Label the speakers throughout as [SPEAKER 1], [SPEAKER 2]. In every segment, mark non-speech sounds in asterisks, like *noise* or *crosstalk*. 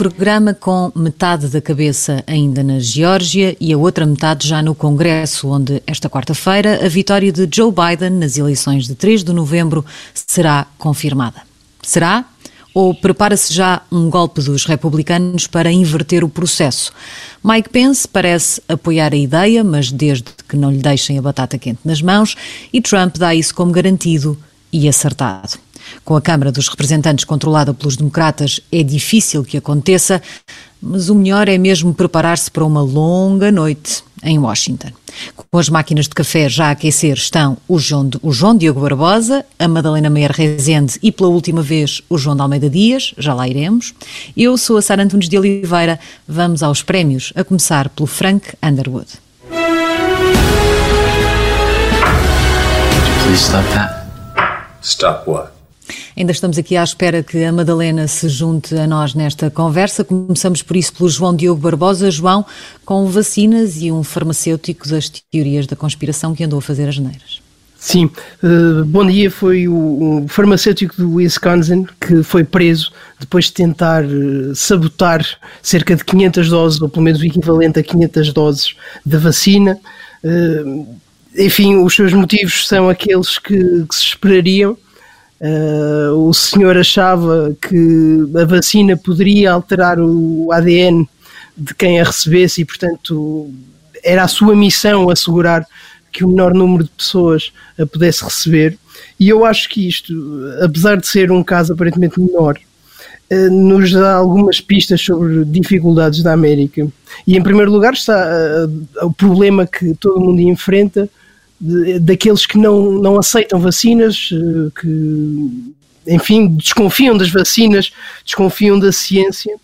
[SPEAKER 1] programa com metade da cabeça ainda na Geórgia e a outra metade já no Congresso, onde esta quarta-feira a vitória de Joe Biden nas eleições de 3 de novembro será confirmada. Será? Ou prepara-se já um golpe dos republicanos para inverter o processo? Mike Pence parece apoiar a ideia, mas desde que não lhe deixem a batata quente nas mãos, e Trump dá isso como garantido e acertado. Com a Câmara dos Representantes controlada pelos democratas, é difícil que aconteça, mas o melhor é mesmo preparar-se para uma longa noite em Washington. Com as máquinas de café já a aquecer estão o João, o João Diogo Barbosa, a Madalena Meyer Rezende e, pela última vez, o João de Almeida Dias, já lá iremos. Eu sou a Sara Antunes de Oliveira. Vamos aos prémios, a começar pelo Frank Underwood.
[SPEAKER 2] Please stop that.
[SPEAKER 3] Stop what?
[SPEAKER 1] Ainda estamos aqui à espera que a Madalena se junte a nós nesta conversa. Começamos por isso pelo João Diogo Barbosa. João, com vacinas e um farmacêutico das teorias da conspiração que andou a fazer as neiras.
[SPEAKER 4] Sim, uh, bom dia. Foi o, o, farmacêutico do Wisconsin que foi preso depois de tentar uh, sabotar cerca de 500 doses, ou pelo menos o equivalente a 500 doses da vacina. Uh, enfim, os seus motivos são aqueles que, que se esperariam. Uh, o senhor achava que a vacina poderia alterar o ADN de quem a recebesse e, portanto, era a sua missão assegurar que o menor número de pessoas a pudesse receber. E eu acho que isto, apesar de ser um caso aparentemente menor, uh, nos dá algumas pistas sobre dificuldades da América. E, em primeiro lugar, está uh, o problema que todo mundo enfrenta daqueles que não, não aceitam vacinas, eh, que, enfim, desconfiam das vacinas, desconfiam da ciência.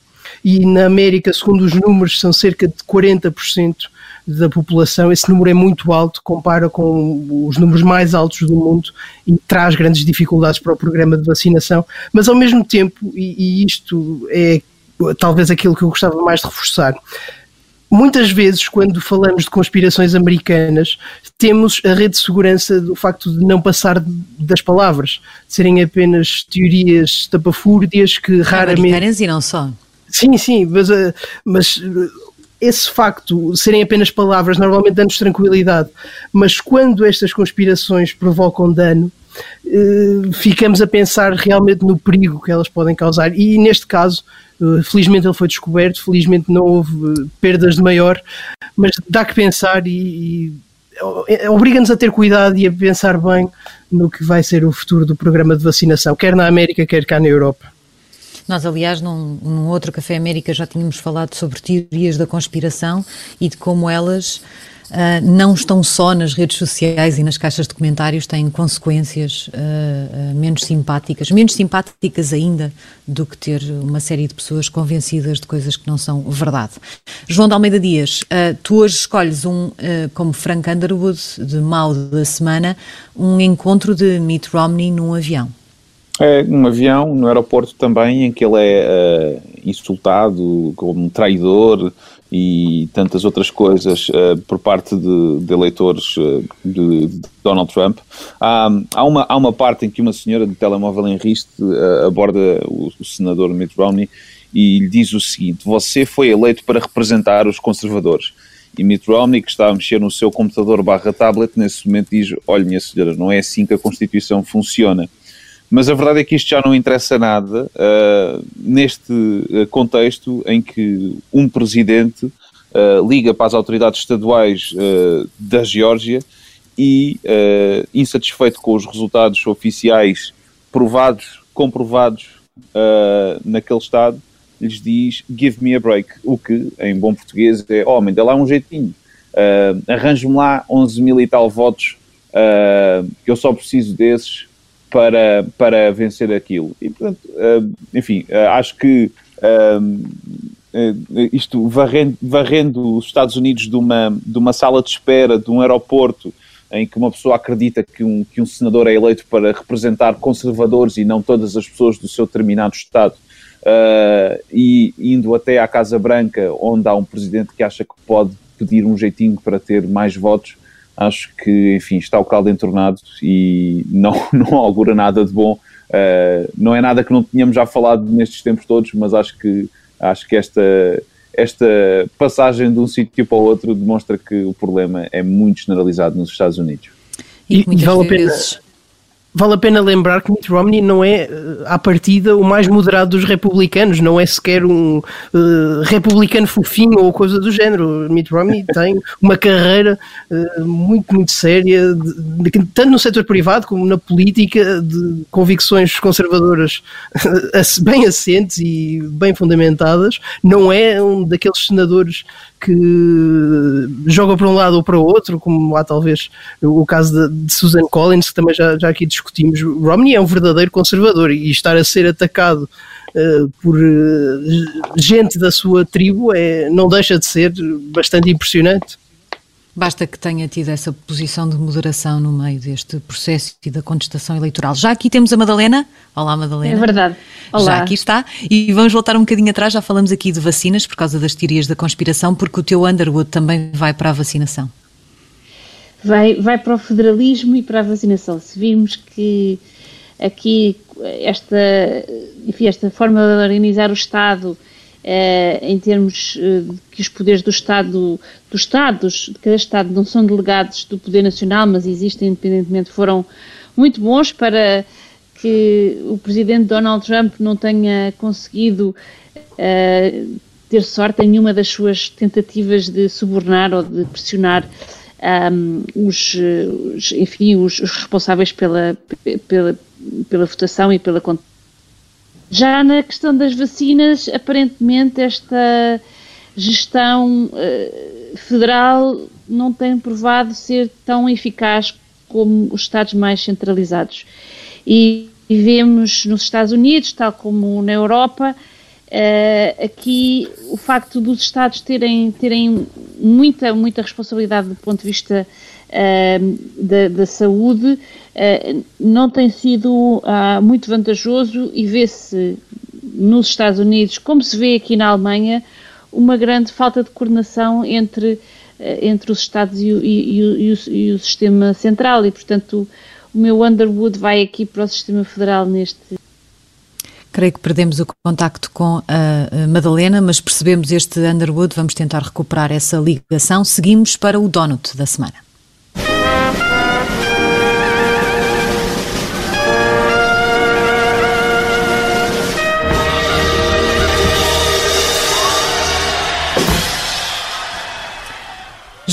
[SPEAKER 4] E na América, segundo os números, são cerca de 40% da população. Esse número é muito alto, compara com os números mais altos do mundo e traz grandes dificuldades para o programa de vacinação. Mas, ao mesmo tempo, e, e isto é talvez aquilo que eu gostava mais de reforçar, muitas vezes, quando falamos de conspirações americanas, temos a rede de segurança do facto de não passar das palavras, de serem apenas teorias tapafúrdias que raramente.
[SPEAKER 1] E não só.
[SPEAKER 4] Sim, sim, mas, eh, mas eh, esse facto de serem apenas palavras normalmente dá-nos tranquilidade, mas quando estas conspirações provocam dano, eh, ficamos a pensar realmente no perigo que elas podem causar. E neste caso, felizmente ele foi descoberto, felizmente não houve perdas de maior, mas dá que pensar e, e obriga-nos a ter cuidado e a pensar bem no que vai ser o futuro do programa de vacinação, quer na América, quer cá na Europa.
[SPEAKER 1] Nós, aliás, num, num outro Café América já tínhamos falado sobre teorias da conspiração e de como elas Uh, não estão só nas redes sociais e nas caixas de comentários, têm consequências uh, uh, menos simpáticas, menos simpáticas ainda do que ter uma série de pessoas convencidas de coisas que não são verdade. João de Almeida Dias, tu hoje escolhes um, como Frank Underwood, de mal da semana, um encontro de Mitt Romney num avião.
[SPEAKER 5] É, num avião, no aeroporto também, em que ele é insultado como traidor, e tantas outras coisas uh, por parte de, de eleitores uh, de, de, Donald Trump. Há, há, uma, há uma parte em que uma senhora de telemóvel em riste uh, aborda o, o, senador Mitt Romney e lhe diz o seguinte: Você foi eleito para representar os conservadores. E Mitt Romney, que está a mexer no seu computador barra tablet, nesse momento diz: Olha, minha senhora, não é assim que a Constituição funciona. Mas a verdade é que isto já não interessa nada uh, neste uh, contexto em que um presidente uh, liga para as autoridades estaduais da Geórgia e, insatisfeito com os resultados oficiais provados, comprovados naquele estado, lhes diz give me a break, o que em bom português é homem, dê lá um jeitinho, uh, arranje-me lá 11 mil e tal votos, que eu só preciso desses para, para vencer aquilo. E, portanto, uh, enfim, uh, acho que uh, isto varrendo, varrendo os Estados Unidos de uma, de uma sala de espera, de um aeroporto, em que uma pessoa acredita que um, que um senador é eleito para representar conservadores e não todas as pessoas do seu determinado Estado, uh, e indo até à Casa Branca, onde há um presidente que acha que pode pedir um jeitinho para ter mais votos, acho que, enfim, está o caldo entornado e não, *laughs* não augura nada de bom. Uh, não é nada que não tínhamos já falado nestes tempos todos, mas acho que Acho que esta, esta passagem de um sítio para o outro demonstra que o problema é muito generalizado nos Estados Unidos.
[SPEAKER 1] E, e vale vezes... a pena
[SPEAKER 4] vale a pena lembrar que Mitt Romney não é, eh, à partida, o mais moderado dos republicanos, não é sequer um uh, republicano fofinho ou coisa do género. Mitt Romney *laughs* tem uma carreira uh, muito, muito séria, de, de, tanto no setor privado como na política, de convicções conservadoras *laughs* bem assentes e bem fundamentadas. Não é um daqueles senadores que joga para um lado ou para o outro, como há talvez o caso de, de Susan Collins, que também já, já aqui discutimos. Romney é um verdadeiro conservador e estar a ser atacado uh, por uh, gente da sua tribo é, não deixa de ser bastante impressionante.
[SPEAKER 1] Basta que tenha tido essa posição de moderação no meio deste processo e da contestação eleitoral. Já aqui temos a Madalena. Olá, Madalena.
[SPEAKER 2] É verdade. Olá.
[SPEAKER 1] Já aqui está. E vamos voltar um bocadinho atrás. Já falamos aqui de vacinas por causa das teorias da conspiração, porque o teu Underwood também vai para a vacinação.
[SPEAKER 2] Vai, vai para o federalismo e para a vacinação. Se virmos que aqui esta, enfim, esta forma de organizar o Estado eh, em termos eh, que os poderes do Estado, dos Estados, de cada Estado, não são delegados do poder nacional, mas existem independentemente, foram muito bons para que o presidente Donald Trump não tenha conseguido uh, ter sorte em nenhuma das suas tentativas de subornar ou de pressionar um, os, os, enfim, os, os responsáveis pela, pela, pela votação e pela já na questão das vacinas, aparentemente esta gestão uh, federal não tem provado ser tão eficaz como os Estados mais centralizados. E, vemos nos Estados Unidos, tal como na Europa, uh, aqui o facto dos Estados terem, terem muita, muita responsabilidade do ponto de vista da, da, saúde uh, não tem sido uh, muito vantajoso e vê-se nos Estados Unidos, como se vê aqui na Alemanha, uma grande falta de coordenação entre, entre os Estados e o, e, e, o, e o sistema central e, portanto, o meu Underwood vai aqui para o sistema federal neste,
[SPEAKER 1] Creio que perdemos o contacto com a Madalena, mas percebemos este Underwood, vamos tentar recuperar essa ligação. Seguimos para o Donut da semana.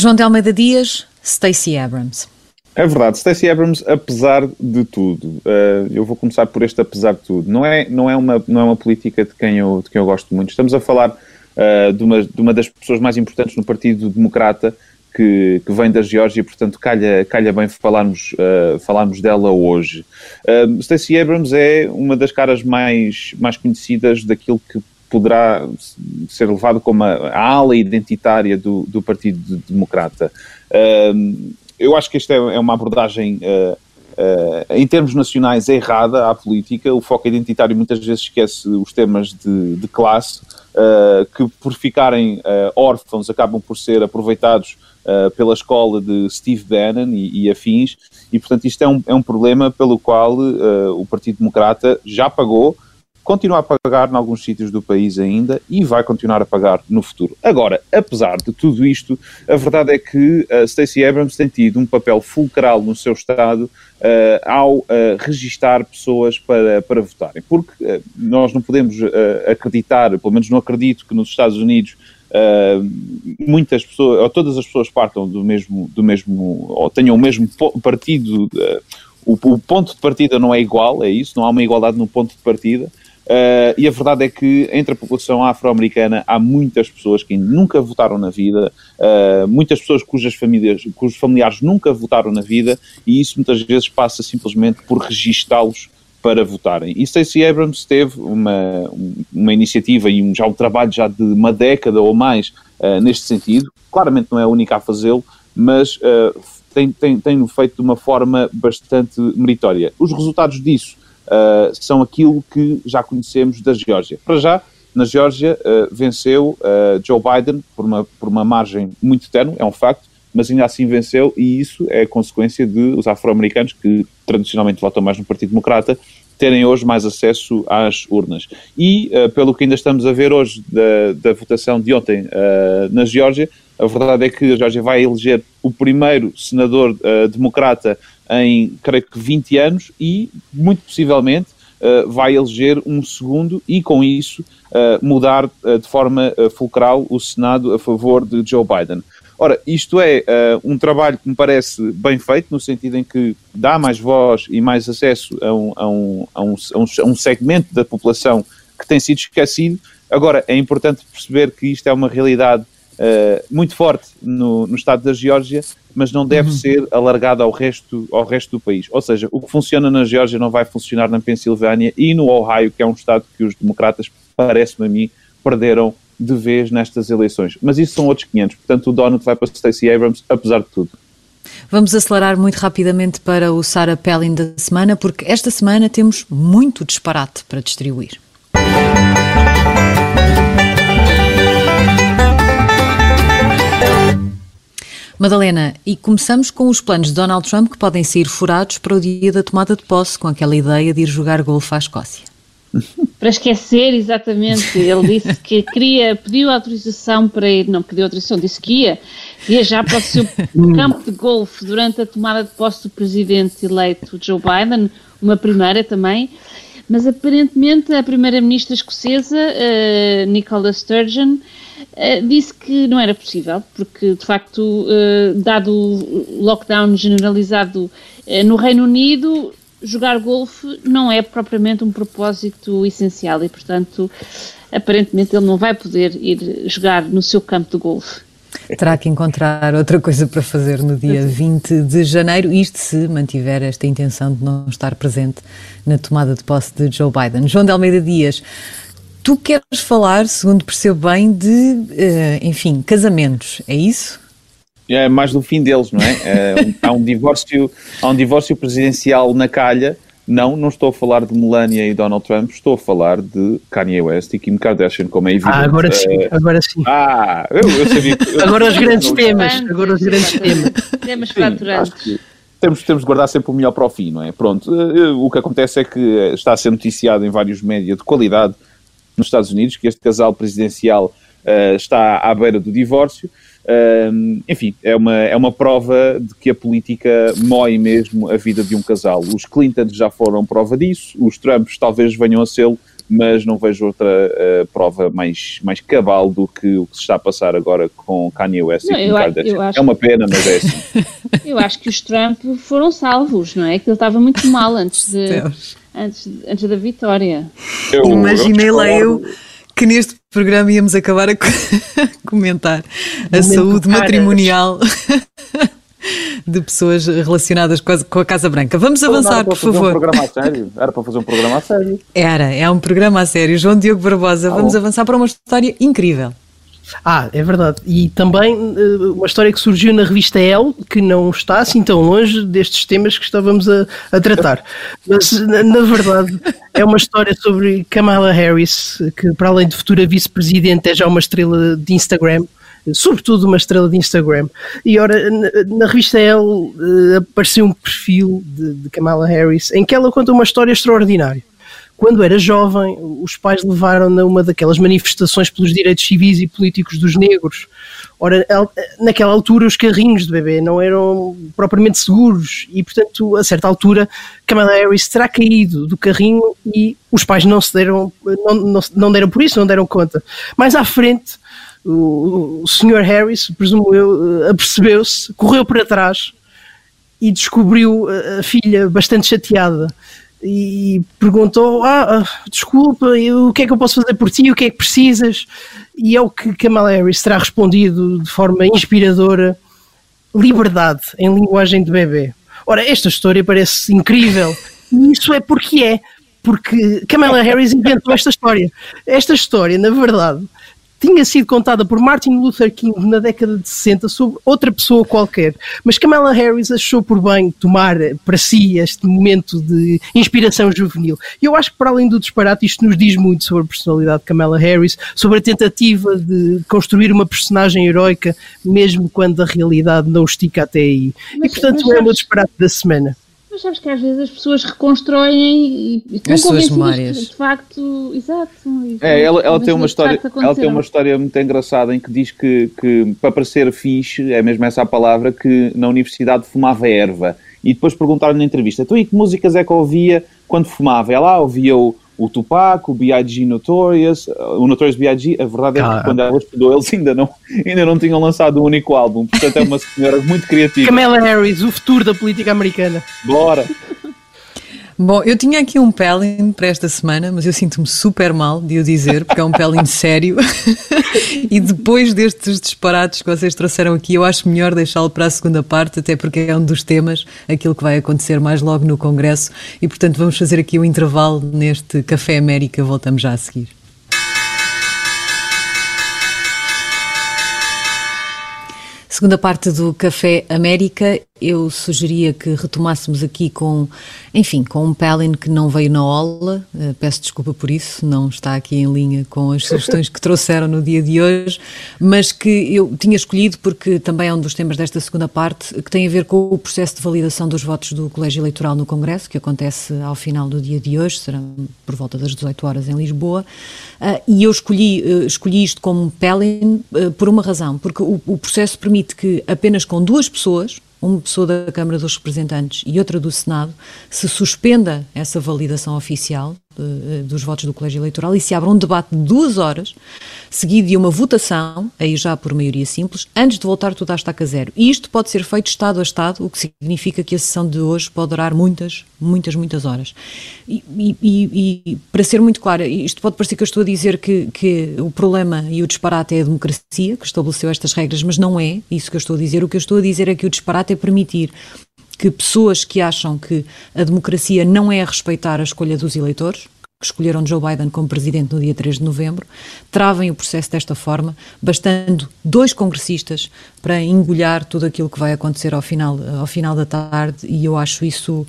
[SPEAKER 1] João de Almeida Dias, Stacey Abrams.
[SPEAKER 5] É verdade, Stacey Abrams, apesar de tudo, uh, eu vou começar por este apesar de tudo, não é, não é, uma, não é uma política de quem, eu, de quem eu gosto muito. Estamos a falar uh, de, uma, de uma das pessoas mais importantes no Partido Democrata, que, que vem da Geórgia, portanto calha, calha bem falarmos, uh, falarmos dela hoje. Uh, Stacey Abrams é uma das caras mais, mais conhecidas daquilo que poderá ser levado como a, a ala identitária do, do Partido Democrata. Uh, eu acho que esta é, é uma abordagem uh, uh, em termos nacionais errada à política. O foco identitário muitas vezes esquece os temas de, de classe, uh, que por ficarem órfãos acabam por ser aproveitados pela escola de Steve Bannon e, e, afins, e portanto isto é um, é um problema pelo qual o Partido Democrata já pagou continua a pagar em alguns sítios do país ainda e vai continuar a pagar no futuro. Agora, apesar de tudo isto, a verdade é que uh, Stacey Abrams tem tido um papel fulcral no seu Estado uh, ao uh, registar pessoas para, para votarem. Porque uh, nós não podemos acreditar, pelo menos não acredito que nos Estados Unidos muitas pessoas, ou todas as pessoas partam do mesmo, do mesmo ou tenham o mesmo partido. O, o ponto de partida não é igual, é isso, não há uma igualdade no ponto de partida. Uh, e a verdade é que entre a população afro-americana há muitas pessoas que nunca votaram na vida, uh, muitas pessoas cujas famílias, cujos familiares nunca votaram na vida, e isso muitas vezes passa simplesmente por registá-los para votarem. E Stacey Abrams teve uma, uma iniciativa e um, já um trabalho já de uma década ou mais uh, neste sentido. Claramente não é a única a fazê-lo, mas tem, tem, tem feito de uma forma bastante meritória. Os resultados disso uh, são aquilo que já conhecemos da Geórgia. Para já, na Geórgia, uh, venceu uh, Joe Biden por uma, por uma margem muito tenue, é um facto, mas ainda assim venceu, e isso é consequência de os afro-americanos, que tradicionalmente votam mais no Partido Democrata, terem hoje mais acesso às urnas. E, uh, pelo que ainda estamos a ver hoje da, da votação de ontem na Geórgia, a verdade é que a Geórgia vai eleger o primeiro senador democrata em, creio que, 20 anos e, muito possivelmente, vai eleger um segundo e, com isso, mudar de forma fulcral o Senado a favor de Joe Biden. Ora, isto é uh, um trabalho que me parece bem feito, no sentido em que dá mais voz e mais acesso a um, a um, a um, a um segmento da população que tem sido esquecido. Agora, é importante perceber que isto é uma realidade uh, muito forte no, no estado da Geórgia, mas não deve uhum. ser alargado ao resto, ao resto do país. Ou seja, o que funciona na Geórgia não vai funcionar na Pensilvânia e no Ohio, que é um estado que os democratas, parece-me a mim, perderam de vez nestas eleições. Mas isso são outros 500. Portanto, o Donald vai para Stacey Abrams, apesar de tudo.
[SPEAKER 1] Vamos acelerar muito rapidamente para o Sarah Palin da semana, porque esta semana temos muito disparate para distribuir. Madalena, e começamos com os planos de Donald Trump que podem ser furados para o dia da tomada de posse, com aquela ideia de ir jogar golfe à Escócia. *laughs*
[SPEAKER 2] para esquecer, exatamente. Ele disse que queria, pediu autorização para ir, não pediu autorização, disse que ia viajar para o seu campo de golfe durante a tomada de posse do presidente eleito Joe Biden, uma primeira também. Mas aparentemente a primeira-ministra escocesa, uh, Nicola Sturgeon, uh, disse que não era possível, porque de facto, uh, dado o lockdown generalizado no Reino Unido, jogar golfe não é propriamente um propósito essencial e, portanto, aparentemente ele não vai poder ir jogar no seu campo de golfe.
[SPEAKER 1] Terá que encontrar outra coisa para fazer no dia *laughs* 20 de janeiro, isto se mantiver esta intenção de não estar presente na tomada de posse de Joe Biden. João de Almeida Dias, tu queres falar, segundo percebo bem, de, eh, enfim, casamentos, é isso?
[SPEAKER 5] é mais do fim deles, não é? é há, um divórcio, há um divórcio presidencial na calha. Não, não estou a falar de Melania e Donald Trump, estou a falar de Kanye West e Kim Kardashian, como é evidente.
[SPEAKER 4] Ah, agora sim, eh, agora sim.
[SPEAKER 5] Ah, eu, eu sabia que, eu
[SPEAKER 4] Agora os grandes temas, agora os grandes temas.
[SPEAKER 2] Temas faturantes.
[SPEAKER 5] Temos, temos de guardar sempre o melhor para o fim, não é? Pronto, eh, o que acontece é que está a ser noticiado em vários médias de qualidade nos Estados Unidos que este casal presidencial uh, está à beira do divórcio enfim, é uma, é uma prova de que a política mói mesmo a vida de um casal. Os Clintons já foram prova disso, os Trumps talvez venham a ser, mas não vejo outra uh, prova mais, mais cabal do que o que se está a passar agora com Kanye West não, e com Kardashian. Acho, é uma pena, mas é assim. *laughs*
[SPEAKER 2] Eu acho que os Trump foram salvos, não é? Que ele estava muito mal antes, de, antes, antes da vitória.
[SPEAKER 1] Eu, Imaginei lá eu que neste programa íamos acabar a *laughs* comentar a saúde matrimonial *laughs* de pessoas relacionadas com a, com a, Casa Branca. Vamos avançar, por favor.
[SPEAKER 5] Um programa a sério. Era para fazer um programa a sério.
[SPEAKER 1] Era, é um programa a sério. João Diogo Barbosa, ah, vamos bom. avançar para uma história incrível.
[SPEAKER 4] Ah, é verdade. E também uh, uma história que surgiu na revista Elle, que não está assim tão longe destes temas que estávamos a, a tratar. Mas, na, verdade, é uma história sobre Kamala Harris, que, para além de futura vice-presidente, é já uma estrela de Instagram. Sobretudo uma estrela de Instagram. E ora, na, revista Elle uh, apareceu um perfil de, de Kamala Harris em que ela conta uma história extraordinária quando era jovem, os pais levaram-na uma daquelas manifestações pelos direitos civis e políticos dos negros. Ora, naquela altura os carrinhos de bebê não eram propriamente seguros e, portanto, a certa altura, Kamala Harris terá caído do carrinho e os pais não se deram, não, não, não deram por isso, não deram conta. Mais à frente, o, o Sr. Harris, presumo eu, apercebeu-se, correu para trás e descobriu a filha bastante chateada e perguntou: Ah, ah desculpa, o que é que eu posso fazer por ti? O que é que precisas? E é o que Kamala Harris terá respondido de forma inspiradora: liberdade em linguagem de bebê. Ora, esta história parece incrível, e isso é porque é. Porque Kamala Harris inventou esta história. Esta história, na verdade, tinha sido contada por Martin Luther King na década de 60 sobre outra pessoa qualquer, mas Kamala Harris achou por bem tomar para si este momento de inspiração juvenil. E eu acho que, para além do disparate, isto nos diz muito sobre a personalidade de Kamala Harris, sobre a tentativa de construir uma personagem heroica, mesmo quando a realidade não estica até aí. Mas, e, portanto, é o meu disparate da semana.
[SPEAKER 2] Mas sabes que às vezes as pessoas reconstroem e estão
[SPEAKER 1] As suas memórias.
[SPEAKER 2] que, de facto, exato. e
[SPEAKER 5] É, ela, ela tem uma história, ela tem uma história muito engraçada em que diz que, que para parecer fixe, é mesmo essa a palavra, que na universidade fumava erva. E depois perguntaram na entrevista, então e que músicas é que ouvia quando fumava? Ela ah, ouvia o, o Tupac, o B.I.G. Notorious, o Notorious B.I.G. A verdade é que quando ela estudou eles ainda não, ainda não tinham lançado um único álbum. Portanto é uma senhora muito criativa.
[SPEAKER 4] Kamala Harris, o futuro da política americana.
[SPEAKER 5] Bora!
[SPEAKER 1] Bom, eu tinha aqui um Pelin para esta semana, mas eu sinto-me super mal de o dizer, porque é um Pelin *laughs* sério. *laughs* e depois destes disparates que vocês trouxeram aqui, eu acho melhor deixá-lo para a segunda parte, até porque é um dos temas, aquilo que vai acontecer mais logo no Congresso. E portanto, vamos fazer aqui um intervalo neste Café América. Voltamos já a seguir. Segunda parte do Café América, eu sugeria que retomássemos aqui com, enfim, com um Pelin que não veio na aula, eh, peço desculpa por isso, não está aqui em linha com as sugestões que trouxeram no dia de hoje, mas que eu tinha escolhido porque também é um dos temas desta segunda parte, que tem a ver com o processo de validação dos votos do Colégio Eleitoral no Congresso, que acontece ao final do dia de hoje, será por volta das 18 horas em Lisboa, Ah, e eu escolhi, eh, escolhi isto como Pelin eh, por uma razão, porque o processo permite que apenas com duas pessoas, uma pessoa da Câmara dos Representantes e outra do Senado, se suspenda essa validação oficial eh, dos votos do Colégio Eleitoral e se abra um debate de duas horas, seguido de uma votação, aí já por maioria simples, antes de voltar tudo à estaca zero. E isto pode ser feito Estado a Estado, o que significa que a sessão de hoje pode durar muitas, muitas, muitas horas. E- e- e, para ser muito clara, isto pode parecer que eu estou a dizer que, que o problema e o disparate é a democracia que estabeleceu estas regras, mas não é isso que eu estou a dizer. O que eu estou a dizer é que o disparate é permitir que pessoas que acham que a democracia não é respeitar a escolha dos eleitores, que escolheram Joe Biden como presidente no dia 3 de novembro, travem o processo desta forma, bastando dois congressistas para engolhar tudo aquilo que vai acontecer ao final, ao final da tarde, e eu acho isso.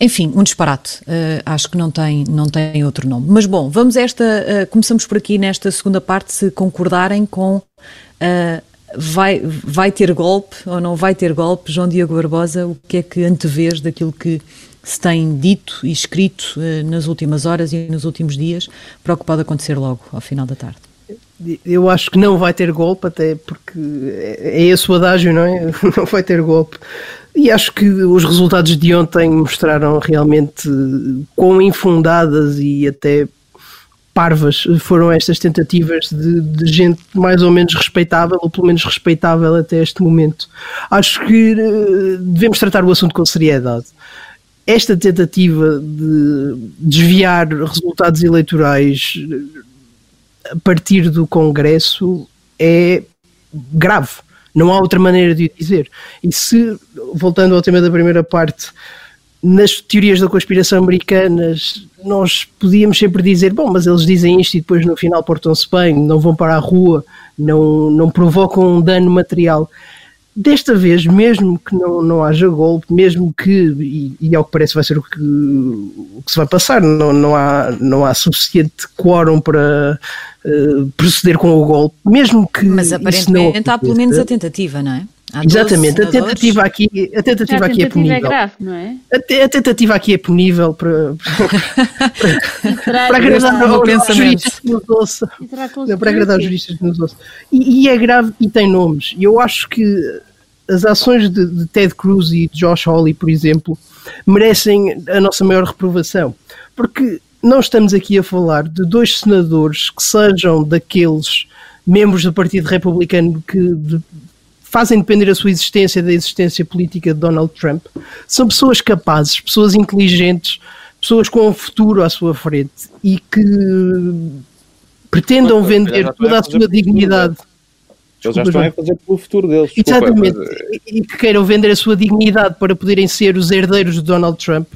[SPEAKER 1] Enfim, um disparate. Uh, acho que não tem, não tem outro nome. Mas bom, vamos esta. uh, começamos por aqui nesta segunda parte, se concordarem com. uh, vai, vai ter golpe ou não vai ter golpe? João Diogo Barbosa, o que é que antevês daquilo que se tem dito e escrito uh, nas últimas horas e nos últimos dias para o que pode acontecer logo ao final da tarde?
[SPEAKER 4] Eu acho que não vai ter golpe, até porque é é esse o adágio, não é? *laughs* Não vai ter golpe. E acho que os resultados de ontem mostraram realmente quão infundadas e até parvas foram estas tentativas de, de gente mais ou menos respeitável, ou pelo menos respeitável até este momento. Acho que eh, devemos tratar o assunto com seriedade. Esta tentativa de desviar resultados eleitorais a partir do Congresso é grave. Não há outra maneira de o dizer. E se, voltando ao tema da primeira parte, nas teorias da conspiração americanas, nós podíamos sempre dizer: bom, mas eles dizem isto e depois no final portam-se bem, não vão para a rua, não, não provocam um dano material. Desta vez, mesmo que não, não haja golpe, mesmo que, e, e ao que parece vai ser o que, o que se vai passar, não, não, há, não há suficiente quórum para uh, proceder com o golpe, mesmo que.
[SPEAKER 1] Mas aparentemente
[SPEAKER 4] não
[SPEAKER 1] há pelo menos a tentativa, não é? Há 12
[SPEAKER 4] Exatamente, a tentativa aqui, a tentativa
[SPEAKER 2] a
[SPEAKER 4] aqui é
[SPEAKER 2] tentativa é
[SPEAKER 4] punível.
[SPEAKER 2] grave, não é?
[SPEAKER 4] A, te- a tentativa aqui é punível para, para agradar aos
[SPEAKER 1] pensamento.
[SPEAKER 4] juristas que nos ouçam. para agradar os juristas que nos ouçam. E, e é grave e tem nomes. E eu acho que as ações de, de Ted Cruz e de Josh Hawley, por exemplo, merecem a nossa maior reprovação. Porque não estamos aqui a falar de dois senadores que sejam daqueles membros do Partido Republicano que fazem depender a sua existência da existência política de Donald Trump. São pessoas capazes, pessoas inteligentes, pessoas com um futuro à sua frente e que pretendam
[SPEAKER 5] Mas,
[SPEAKER 4] vender toda
[SPEAKER 5] a
[SPEAKER 4] sua dignidade.
[SPEAKER 5] Eles já estão a fazer pelo futuro deles. Desculpa,
[SPEAKER 4] Exatamente.
[SPEAKER 5] mas, eh,
[SPEAKER 4] E e que queiram vender a sua dignidade para poderem ser os herdeiros de Donald Trump.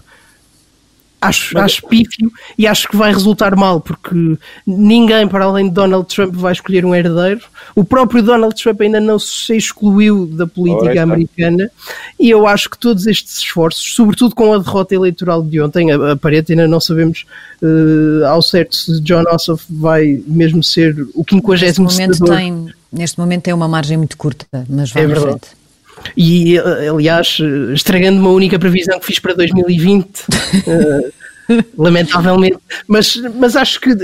[SPEAKER 4] Acho,
[SPEAKER 5] Mas-
[SPEAKER 4] acho pífio e acho que vai resultar mal, porque ninguém para além de Donald Trump vai escolher um herdeiro. O próprio Donald Trump ainda não se excluiu da política
[SPEAKER 5] está.
[SPEAKER 4] americana e eu acho que todos estes esforços, sobretudo com a derrota eleitoral de ontem, a- aparente ainda não sabemos eh, ao certo se John Ossoff vai mesmo ser o 50
[SPEAKER 1] Neste momento,
[SPEAKER 4] senador.
[SPEAKER 1] tem, neste momento tem uma margem muito curta, mas vai
[SPEAKER 4] É
[SPEAKER 1] em
[SPEAKER 4] verdade.
[SPEAKER 1] frente.
[SPEAKER 4] E, aliás, estragando uma única previsão que fiz para 2020, uh, *laughs* lamentavelmente, mas, mas acho que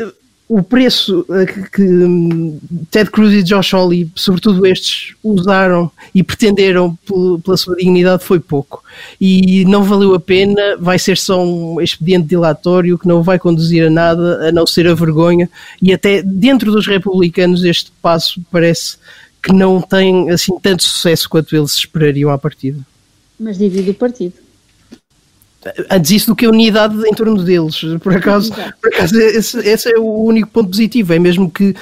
[SPEAKER 4] o preço eh, que, que, hum, Ted Cruz e Josh Hawley, sobretudo estes, usaram e pretenderam pela sua dignidade foi pouco. E não valeu a pena, vai ser só um expediente dilatório que não vai conduzir a nada, a não ser a vergonha. E até dentro dos republicanos este passo parece que não tem assim tanto sucesso quanto eles esperariam à partida.
[SPEAKER 2] Mas divide o partido
[SPEAKER 4] antes isso do que a unidade em torno deles. Por acaso, por acaso esse, esse, é o único ponto positivo. É mesmo que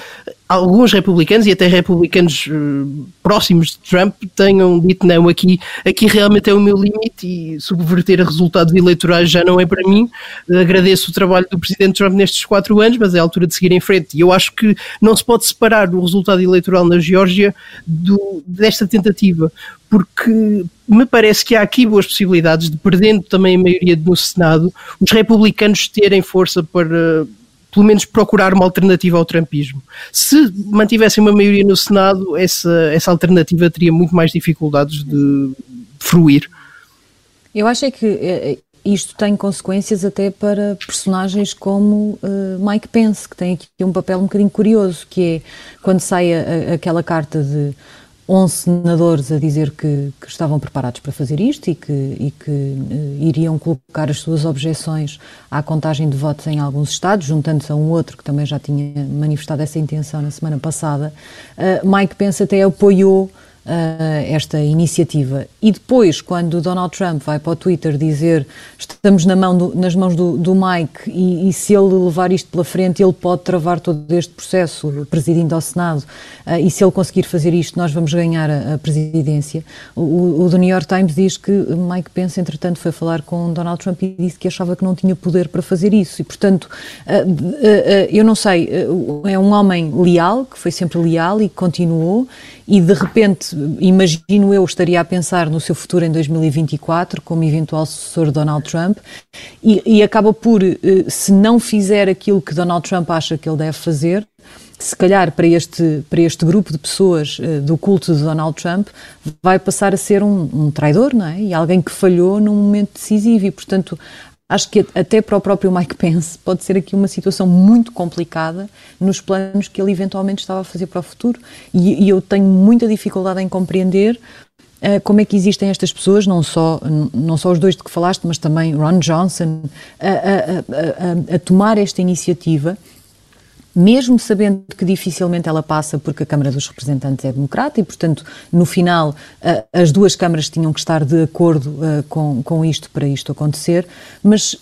[SPEAKER 4] alguns republicanos e até republicanos uh, próximos de Trump tenham dito não, aqui, aqui realmente é o meu limite e subverter resultados eleitorais já não é para mim. Agradeço o trabalho do presidente Trump nestes quatro anos, mas é a altura de seguir em frente. E eu acho que não se pode separar o resultado eleitoral na Geórgia do, desta tentativa, porque me parece que há aqui boas possibilidades de, perdendo também a maioria no Senado, os republicanos terem força para pelo menos procurar uma alternativa ao trumpismo. Se mantivessem uma maioria no Senado, essa, essa alternativa teria muito mais dificuldades de fruir.
[SPEAKER 1] Eu acho que eh, eh, isto tem consequências até para personagens como uh, Mike Pence, que tem aqui um papel um bocadinho curioso, que é quando sai a, a, aquela carta de 11 senadores a dizer que, que, estavam preparados para fazer isto e que, e que uh, iriam colocar as suas objeções à contagem de votos em alguns estados, juntando-se a um outro que também já tinha manifestado essa intenção na semana passada. Uh, Mike Pence até apoiou esta iniciativa. E depois, quando Donald Trump vai para o Twitter dizer estamos na mão do, nas mãos do, do Mike e, e, se ele levar isto pela frente, ele pode travar todo este processo, presidindo ao Senado, uh, e se ele conseguir fazer isto, nós vamos ganhar a, a presidência. O, o, do New York Times diz que Mike Pence, entretanto, foi falar com Donald Trump e disse que achava que não tinha poder para fazer isso. E, portanto, uh, eu não sei, é um homem leal, que foi sempre leal e continuou, e de repente, imagino eu, estaria a pensar no seu futuro em 2024 como eventual sucessor de Donald Trump e, e acaba por, eh, se não fizer aquilo que Donald Trump acha que ele deve fazer, se calhar para este, para este grupo de pessoas uh, do culto de Donald Trump, vai passar a ser um, um, traidor, não é? E alguém que falhou num momento decisivo e, portanto, Acho que até para o próprio Mike Pence pode ser aqui uma situação muito complicada nos planos que ele eventualmente estava a fazer para o futuro. E, e eu tenho muita dificuldade em compreender uh, como é que existem estas pessoas, não só, não só os dois de que falaste, mas também Ron Johnson, a, a, a, a tomar esta iniciativa mesmo sabendo que dificilmente ela passa porque a Câmara dos Representantes é democrata e, portanto, no final as duas câmaras tinham que estar de acordo com, com isto para isto acontecer, mas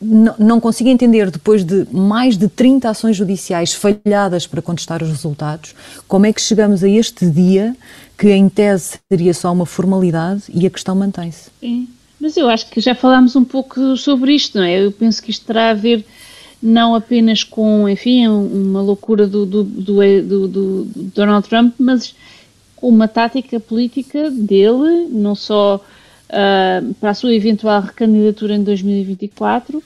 [SPEAKER 1] não consigo entender, depois de mais de 30 ações judiciais falhadas para contestar os resultados, como é que chegamos a este dia que, em tese, seria só uma formalidade e a questão mantém-se.
[SPEAKER 2] Mas eu acho que já falámos um pouco sobre isto, não é? Eu penso que isto terá a ver não apenas com, enfim, uma loucura do, do, do, do, Donald Trump, mas com uma tática política dele, não só uh, para a sua eventual recandidatura em 2024, uh,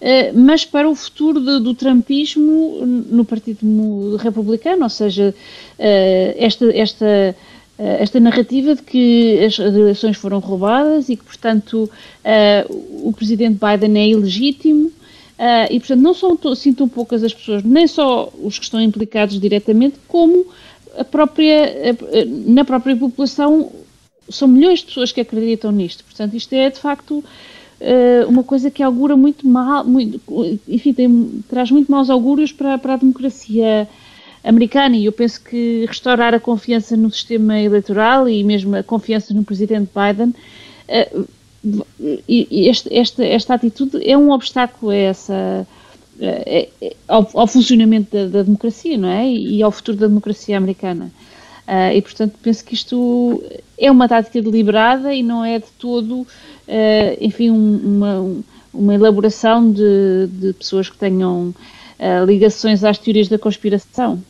[SPEAKER 2] ah, mas para o futuro do, do Trumpismo no Partido Republicano, ou seja, uh, esta, esta, esta narrativa de que as eleições foram roubadas e que, portanto, o presidente Biden é ilegítimo Uh, e, portanto, não são assim tão poucas as pessoas, nem só os que estão implicados diretamente, como a própria, a, na própria população são milhões de pessoas que acreditam nisto. Portanto, isto é, de facto, uh, uma coisa que augura muito mal, muito, enfim, tem, traz muito maus augúrios para, para a democracia americana e eu penso que restaurar a confiança no sistema eleitoral e mesmo a confiança no presidente Biden uh, este, esta, esta atitude é um obstáculo a essa, ao, ao, funcionamento da, da, democracia, não é? E ao futuro da democracia americana. Uh, e, portanto, penso que isto é uma tática deliberada e não é de todo, uh, enfim, um, uma, uma elaboração de, de pessoas que tenham uh, ligações às teorias da conspiração.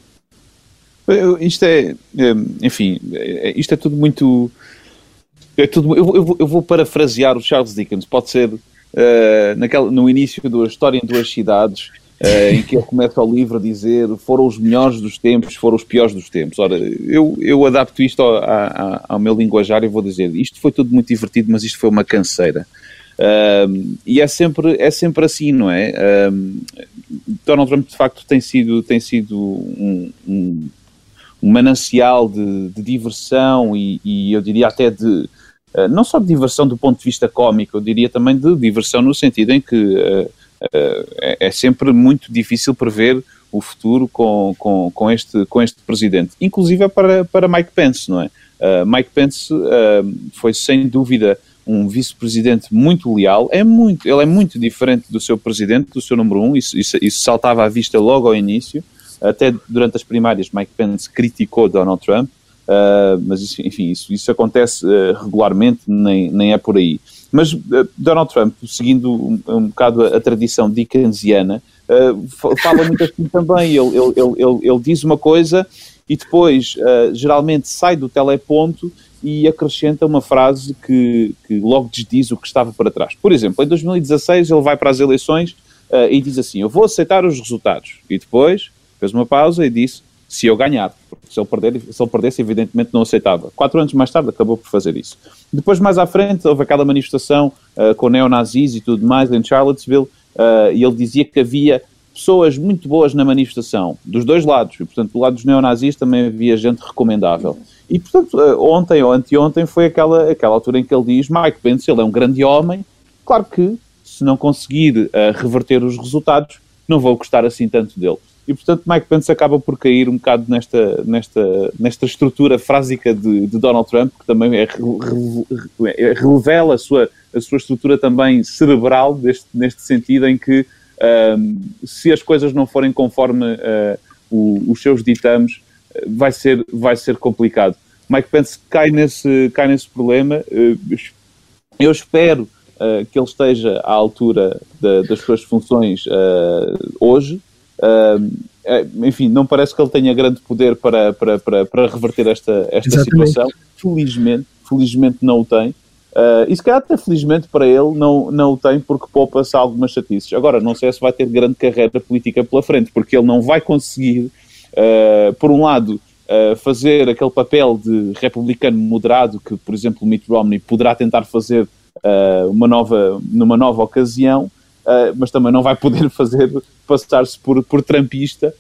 [SPEAKER 5] Isto é, é enfim, isto é tudo muito é tudo, eu, eu, eu, vou parafrasear o Charles Dickens, pode ser uh, naquela, no início da história em duas cidades, uh, em que ele começa o livro a dizer foram os melhores dos tempos, foram os piores dos tempos. Ora, eu, eu adapto isto ao, ao, ao meu linguajar e vou dizer isto foi tudo muito divertido, mas isto foi uma canseira. Uh, e é sempre, é sempre assim, não é? Donald Trump de facto tem sido, tem sido um, um, um manancial de, de diversão e, e, eu diria até de não só de diversão do ponto de vista cómico, eu diria também de diversão no sentido em que uh, é, é, sempre muito difícil prever o futuro com, com, com, este, com este presidente, inclusive para, para Mike Pence, não é? Mike Pence foi sem dúvida um vice-presidente muito leal, é muito, ele é muito diferente do seu presidente, do seu número um, isso, isso, isso, saltava à vista logo ao início, até durante as primárias Mike Pence criticou Donald Trump, uh, mas isso, enfim, isso, isso acontece uh, regularmente, nem, nem é por aí. Mas uh, Donald Trump, seguindo um, um bocado a, a tradição dickensiana, fala muito assim *laughs* também, ele, ele, ele, ele, diz uma coisa e depois geralmente sai do teleponto e acrescenta uma frase que, que logo desdiz o que estava para trás. Por exemplo, em 2016 ele vai para as eleições e diz assim: Eu vou aceitar os resultados. E depois fez uma pausa e disse: Se eu ganhar. Se ele, perder, se ele perdesse, evidentemente não aceitava. Quatro anos mais tarde acabou por fazer isso. Depois, mais à frente, houve aquela manifestação uh, com neonazis e tudo mais em Charlottesville uh, e ele dizia que havia pessoas muito boas na manifestação, dos dois lados, e portanto do lado dos neonazis também havia gente recomendável. E, portanto, eh, ontem ou anteontem foi aquela, aquela altura em que ele diz: Mike Pence, ele é um grande homem. Claro que, se não conseguir uh, reverter os resultados, não vou gostar assim tanto dele. E, portanto, Mike Pence acaba por cair um bocado nesta, nesta, nesta estrutura frásica de, de Donald Trump, que também é, é, revela a sua, a sua estrutura também cerebral, deste, neste sentido em que, um, se as coisas não forem conforme uh, o, os seus ditames, vai ser, vai ser complicado. Mike Pence cai nesse, cai nesse problema. Eh, eu espero uh, que ele esteja à altura da, das suas funções uh, hoje. Uh, enfim, não parece que ele tenha grande poder para, para, para, para reverter esta, esta situação. Felizmente, felizmente não o tem. Uh, e se calhar até felizmente para ele não, não o tem porque poupa-se algumas chatices. Agora, não sei se vai ter grande carreira política pela frente, porque ele não vai conseguir uh, por um lado, uh, fazer aquele papel de republicano moderado que, por exemplo, o Mitt Romney poderá tentar fazer uh, uma nova, numa nova ocasião, mas também não vai poder *laughs* fazer passar-se por, por trampista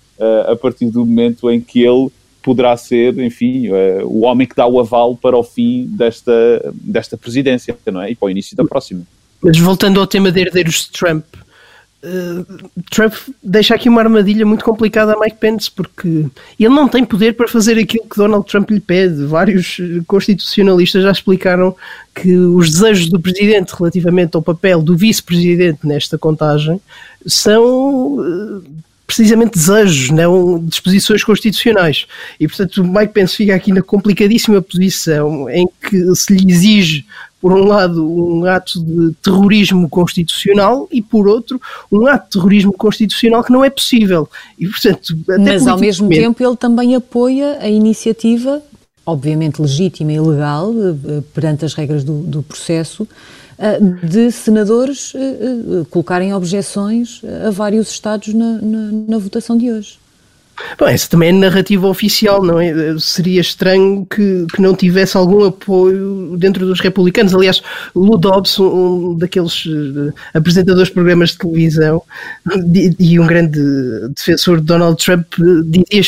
[SPEAKER 5] a partir do momento em que ele poderá ser, enfim, o homem que dá o aval para o fim desta, desta presidência, não é? E para o início da próxima.
[SPEAKER 4] Mas voltando ao tema de herdeiros de Trump, Uh, Trump deixa aqui uma armadilha muito complicada a Mike Pence, porque ele não tem poder para fazer aquilo que Donald Trump lhe pede. Vários constitucionalistas já explicaram que os desejos do presidente relativamente ao papel do vice-presidente nesta contagem são uh, precisamente desejos, não disposições constitucionais. E portanto, Mike Pence fica aqui na complicadíssima posição em que se lhe exige por um lado, um ato de terrorismo constitucional e, por outro, um ato de terrorismo constitucional que não é possível. E, portanto,
[SPEAKER 1] Mas, ao mesmo tempo, ele também apoia a iniciativa, obviamente legítima e legal, eh, perante as regras do, do processo, eh, de senadores eh, colocarem objeções a vários Estados na, na, na votação de hoje.
[SPEAKER 4] Bom, essa também é narrativa oficial, não é? Seria estranho que, que não tivesse algum apoio dentro dos republicanos. Aliás, Lou Dobbs, um daqueles uh, apresentadores de programas de televisão e um grande defensor de Donald Trump, dizia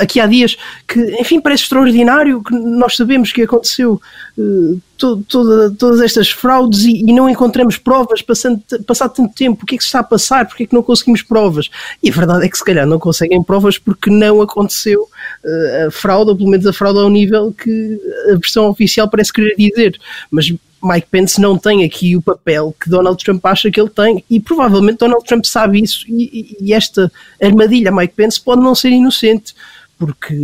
[SPEAKER 4] aqui há dias que, enfim, parece extraordinário que nós sabemos que aconteceu uh, to, toda, todas estas fraudes e, e, não encontramos provas passando, passado tanto tempo. O que é que se está a passar? Porquê é que não conseguimos provas? E a verdade é que se calhar não conseguem provas porque não aconteceu uh, a fraude, ou pelo menos a fraude ao nível que a versão oficial parece querer dizer. Mas Mike Pence não tem aqui o papel que Donald Trump acha que ele tem e provavelmente Donald Trump sabe isso e, e esta armadilha Mike Pence pode não ser inocente porque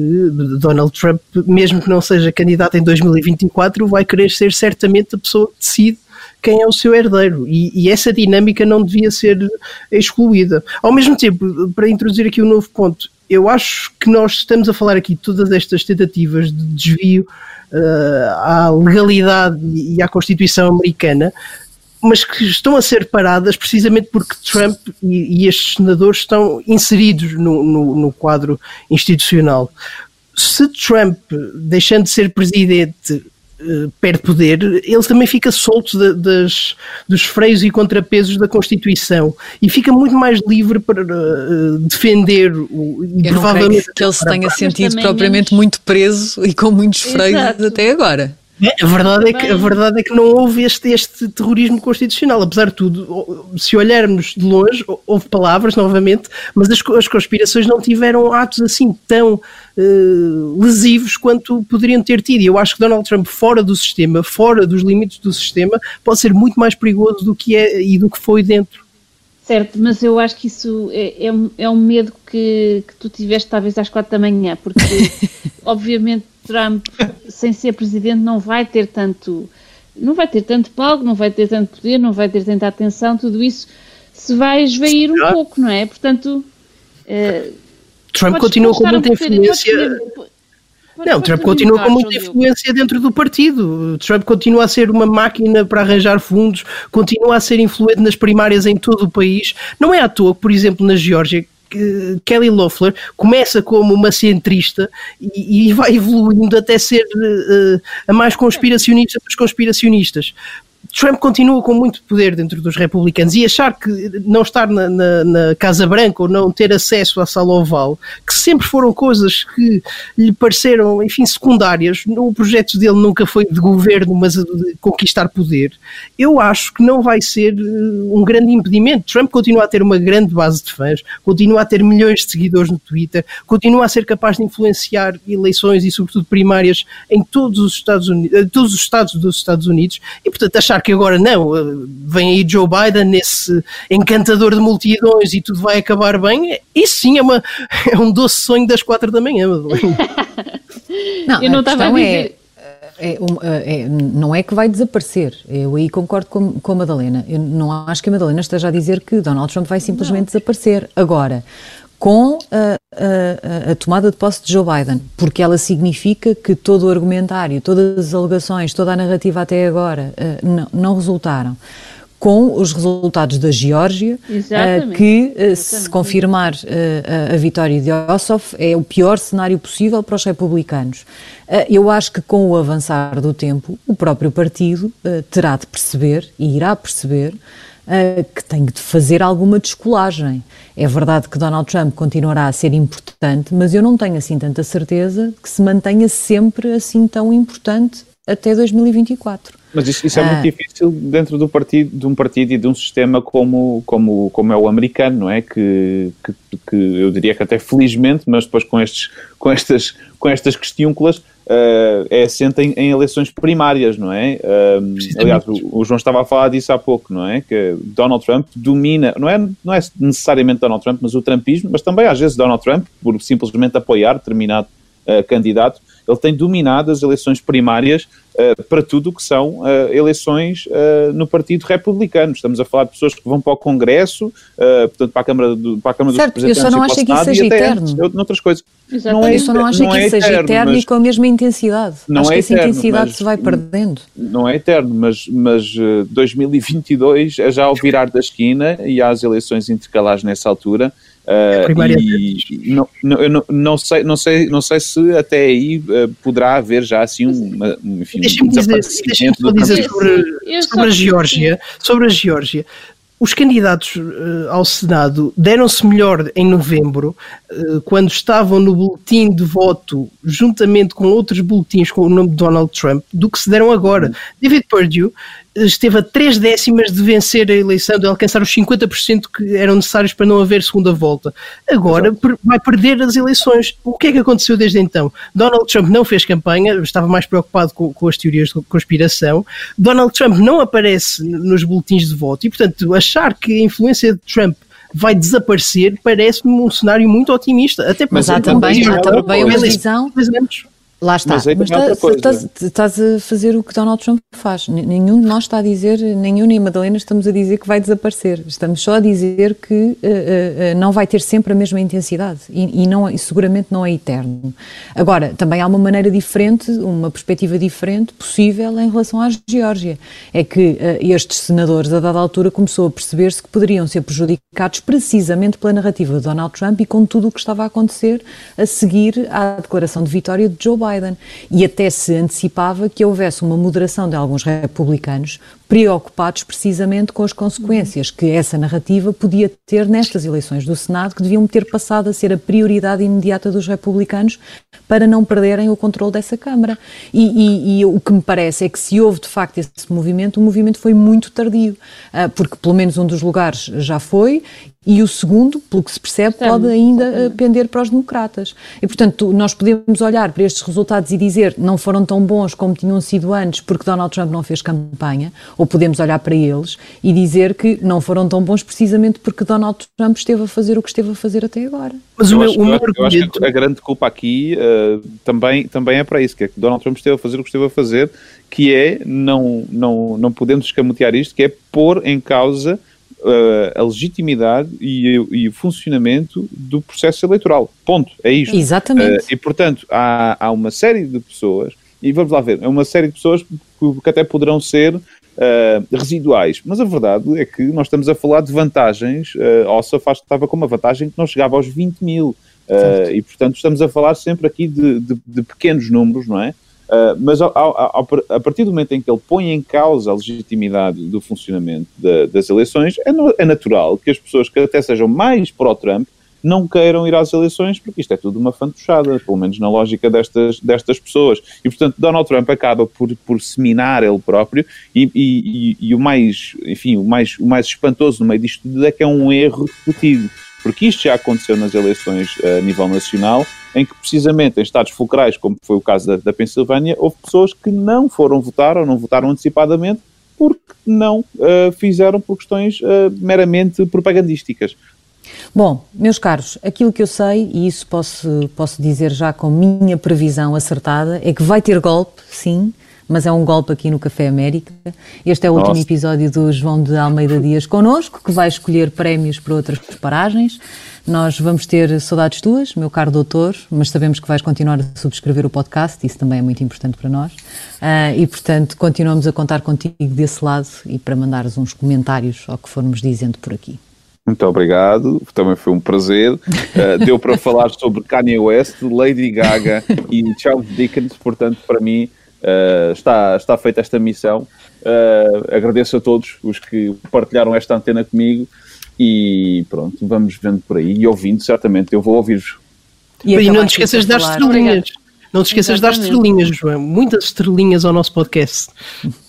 [SPEAKER 4] Donald Trump, mesmo que não seja candidato em 2024, vai querer ser certamente a pessoa que decide quem é o seu herdeiro e, e, essa dinâmica não devia ser excluída. Ao mesmo tempo, para introduzir aqui um novo ponto, eu acho que nós estamos a falar aqui de todas estas tentativas de desvio à legalidade e à Constituição americana, mas que estão a ser paradas precisamente porque Trump e, e estes senadores estão inseridos no, no, no quadro institucional. Se Trump, deixando de ser presidente, eh, perde poder, ele também fica solto de, das, dos freios e contrapesos da Constituição e fica muito mais livre para uh, defender o,
[SPEAKER 1] e Eu provavelmente não que ele se tenha sentido propriamente menos... muito preso e com muitos freios Exato. até agora.
[SPEAKER 4] É, a verdade, é que, a verdade é que não houve este, este terrorismo constitucional. Apesar de tudo, se olharmos de longe, houve palavras novamente, mas as, as conspirações não tiveram atos assim tão uh, lesivos quanto poderiam ter tido. E eu acho que Donald Trump, fora do sistema, fora dos limites do sistema, pode ser muito mais perigoso do que é e do que foi dentro.
[SPEAKER 2] Certo, mas eu acho que isso é, é, um, é um medo que, que tu tiveste talvez às quatro da manhã, porque *laughs* obviamente Trump, sem ser presidente, não vai ter tanto, não vai ter tanto palco, não vai ter tanto poder, não vai ter tanta atenção, tudo isso se vai esvair um pouco, não é? Portanto, uh,
[SPEAKER 4] Trump continua com muita influência. Não, Trump continua com muita influência dentro do partido. Trump continua a ser uma máquina para arranjar fundos, continua a ser influente nas primárias em todo o país. Não é à toa que, por exemplo, na Geórgia, Kelly Loeffler começa como uma centrista e, e vai evoluindo até ser uh, a mais conspiracionista dos conspiracionistas. Trump continua com muito poder dentro dos republicanos e achar que não estar na, na, na, Casa Branca ou não ter acesso à sala oval, que sempre foram coisas que lhe pareceram, enfim, secundárias, o projeto dele nunca foi de governo, mas de conquistar poder, eu acho que não vai ser eh, um grande impedimento. Trump continua a ter uma grande base de fãs, continua a ter milhões de seguidores no Twitter, continua a ser capaz de influenciar eleições e, sobretudo, primárias em todos os Estados Unidos, eh, todos os estados dos Estados Unidos, e portanto achar que agora não, eh, vem aí Joe Biden nesse encantador de multidões e tudo vai acabar bem, isso sim é, uma, *laughs* é um doce sonho das quatro da manhã. *laughs*
[SPEAKER 1] não, Eu não estava a dizer... É, é, é, não é que vai desaparecer. Eu aí concordo com, com a Madalena. Eu não acho que a Madalena esteja a dizer que Donald Trump vai simplesmente não. desaparecer. Agora, com a, a, a, tomada de posse de Joe Biden, porque ela significa que todo o argumentário, todas as alegações, toda a narrativa até agora uh, não, não, resultaram. Com os resultados da Geórgia, uh, que, uh, se confirmar a vitória de Ossoff, é o pior cenário possível para os republicanos. eu acho que, com o avançar do tempo, o próprio partido terá de perceber, e irá perceber, uh, que tem de fazer alguma descolagem. É verdade que Donald Trump continuará a ser importante, mas eu não tenho assim tanta certeza que se mantenha sempre assim tão importante até 2024.
[SPEAKER 5] Mas isso, isso é muito ah. difícil dentro do partido, de um partido e de um sistema como, como, como é o americano, não é? Que, que, que eu diria que até felizmente, mas depois com, estes, com, estas, com estas questiúnculas, uh, é assente em, em, eleições primárias, não é? Aliás, o, o, João estava a falar disso há pouco, não é? Que Donald Trump domina, não é, não é necessariamente Donald Trump, mas o trumpismo, mas também às vezes Donald Trump, por simplesmente apoiar determinado uh, candidato, ele tem dominado as eleições primárias uh, para tudo o que são uh, eleições uh, no Partido Republicano. Estamos a falar de pessoas que vão para o Congresso, portanto, para a Câmara, do, para a Câmara
[SPEAKER 1] certo,
[SPEAKER 5] dos Representantes.
[SPEAKER 1] Eu só não acho que isso seja eterno.
[SPEAKER 5] Noutras coisas.
[SPEAKER 1] Não é, eu só não acho que é isso seja eterno mas, e com a mesma intensidade. Não acho é que essa eterno, intensidade se vai perdendo.
[SPEAKER 5] Não é eterno, mas, mas 2022 é já ao virar da esquina e há as eleições intercalares nessa altura. Uh, e não, não, eu não, não, sei, não, sei, não sei se até aí uh, poderá haver já assim um, enfim,
[SPEAKER 4] um dizer, deixa dizer sobre, sobre a Geórgia, sobre a Geórgia. Os candidatos uh, ao Senado deram-se melhor em novembro, uh, quando estavam no boletim de voto, juntamente com outros boletins com o nome de Donald Trump, do que se deram agora. Uhum. David Perdue esteve a três décimas de vencer a eleição, de alcançar os 50% que eram necessários para não haver segunda volta. Agora Exato. vai perder as eleições. O que é que aconteceu desde então? Donald Trump não fez campanha, estava mais preocupado com, com as teorias de conspiração. Donald Trump não aparece nos boletins de voto e, portanto, achar que a influência de Trump vai desaparecer parece-me um cenário muito otimista. Até
[SPEAKER 1] Mas há também, há também uma visão Lá está,
[SPEAKER 5] Mas
[SPEAKER 1] mas
[SPEAKER 5] há
[SPEAKER 1] estás, a fazer o que Donald Trump faz. Nenhum de nós está a dizer, nenhum nem a Madalena estamos a dizer que vai desaparecer. Estamos só a dizer que eh, eh, não vai ter sempre a mesma intensidade e, e não, e seguramente não é eterno. Agora, também há uma maneira diferente, uma perspectiva diferente possível em relação à Geórgia. É que eh, estes senadores, a dada altura, começou a perceber-se que poderiam ser prejudicados precisamente pela narrativa de Donald Trump e com tudo o que estava a acontecer a seguir à declaração de vitória de Joe Biden. E até se antecipava que houvesse uma moderação de alguns republicanos preocupados precisamente com as consequências que essa narrativa podia ter nestas eleições do Senado, que deviam ter passado a ser a prioridade imediata dos republicanos para não perderem o controle dessa Câmara. E, e- e o que me parece é que se houve de facto esse movimento, o movimento foi muito tardio, ah, porque pelo menos um dos lugares já foi e o segundo, pelo que se percebe, pode ainda ah, pender para os democratas. E, portanto, nós podemos olhar para estes resultados e dizer não foram tão bons como tinham sido antes porque Donald Trump não fez campanha, ou podemos olhar para eles e dizer que não foram tão bons precisamente porque Donald Trump esteve a fazer o que esteve a fazer até agora.
[SPEAKER 4] Mas o
[SPEAKER 5] Eu
[SPEAKER 4] meu,
[SPEAKER 5] acho,
[SPEAKER 4] o
[SPEAKER 5] eu
[SPEAKER 4] meu
[SPEAKER 5] eu acho
[SPEAKER 4] argumento.
[SPEAKER 5] que a grande culpa aqui eh, também, também é para isso, que é que Donald Trump esteve a fazer o que esteve a fazer, que é, não, não, não podemos escamotear isto, que é pôr em causa eh, a legitimidade e, e o funcionamento do processo eleitoral. Ponto. É isto.
[SPEAKER 1] Exatamente.
[SPEAKER 5] Eh, e, portanto, há, há uma série de pessoas, e vamos lá ver, é uma série de pessoas que, que até poderão ser eh, residuais, mas a verdade é que nós estamos a falar de vantagens. Uh, Ossa faz, estava com uma vantagem que não chegava aos 20 mil, Eh, e portanto estamos a falar sempre aqui de, de- de pequenos números, não é? Uh, mas ao- ao- ao- a partir do momento em que ele põe em causa a legitimidade do funcionamento da- das eleições, é, no- é natural que as pessoas que até sejam mais pró-Trump não queiram ir às eleições, porque isto é tudo uma fantochada, pelo menos na lógica destas, destas pessoas. E, portanto, Donald Trump acaba por, por seminar ele próprio e, e- e- o mais, enfim, o mais, o mais espantoso no meio disto tudo é que é um erro repetido, porque isto já aconteceu nas eleições eh, a nível nacional, em que precisamente em estados fulcrais, como foi o caso da, da Pensilvânia, houve pessoas que não foram votar ou não votaram antecipadamente porque não eh, fizeram por questões eh, meramente propagandísticas.
[SPEAKER 1] Bom, meus caros, aquilo que eu sei, e isso posso, posso dizer já com minha previsão acertada, é que vai ter golpe, sim, mas é um golpe aqui no Café América. Este é o último
[SPEAKER 5] Nossa.
[SPEAKER 1] episódio do João de Almeida Dias connosco, que vai escolher prémios para outras paragens. Nós vamos ter saudades tuas, meu caro doutor, mas sabemos que vais continuar a subscrever o podcast, isso também é muito importante para nós. Ah, e, portanto, continuamos a contar contigo desse lado e para mandares uns comentários ao que formos dizendo por aqui.
[SPEAKER 5] Muito obrigado, também foi um prazer. Uh, deu para falar sobre Kanye West, Lady Gaga e Charles Dickens, portanto, para mim uh, está, está feita esta missão. Uh, agradeço a todos os que partilharam esta antena comigo e pronto, vamos vendo por aí e ouvindo, certamente. Eu vou ouvir-vos.
[SPEAKER 4] E, não te esqueças
[SPEAKER 1] de
[SPEAKER 4] das
[SPEAKER 1] falar-
[SPEAKER 4] estrelinhas. Não te esqueças das
[SPEAKER 2] Exatamente.
[SPEAKER 4] estrelinhas, João. Muitas estrelinhas ao nosso podcast.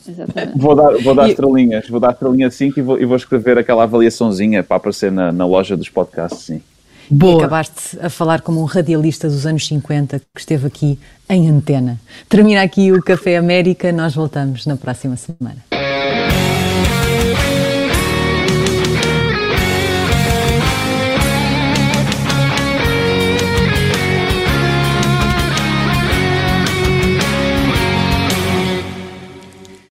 [SPEAKER 2] Exatamente.
[SPEAKER 5] Vou dar, vou dar
[SPEAKER 1] E-
[SPEAKER 5] estrelinhas, vou dar estrelinha 5 e vou, e vou escrever aquela avaliaçãozinha para aparecer na, na loja dos podcasts, sim.
[SPEAKER 1] E
[SPEAKER 4] Boa.
[SPEAKER 1] acabaste a falar como um radialista dos anos 50 que esteve aqui em antena. Termina aqui o Café América, nós voltamos na próxima semana.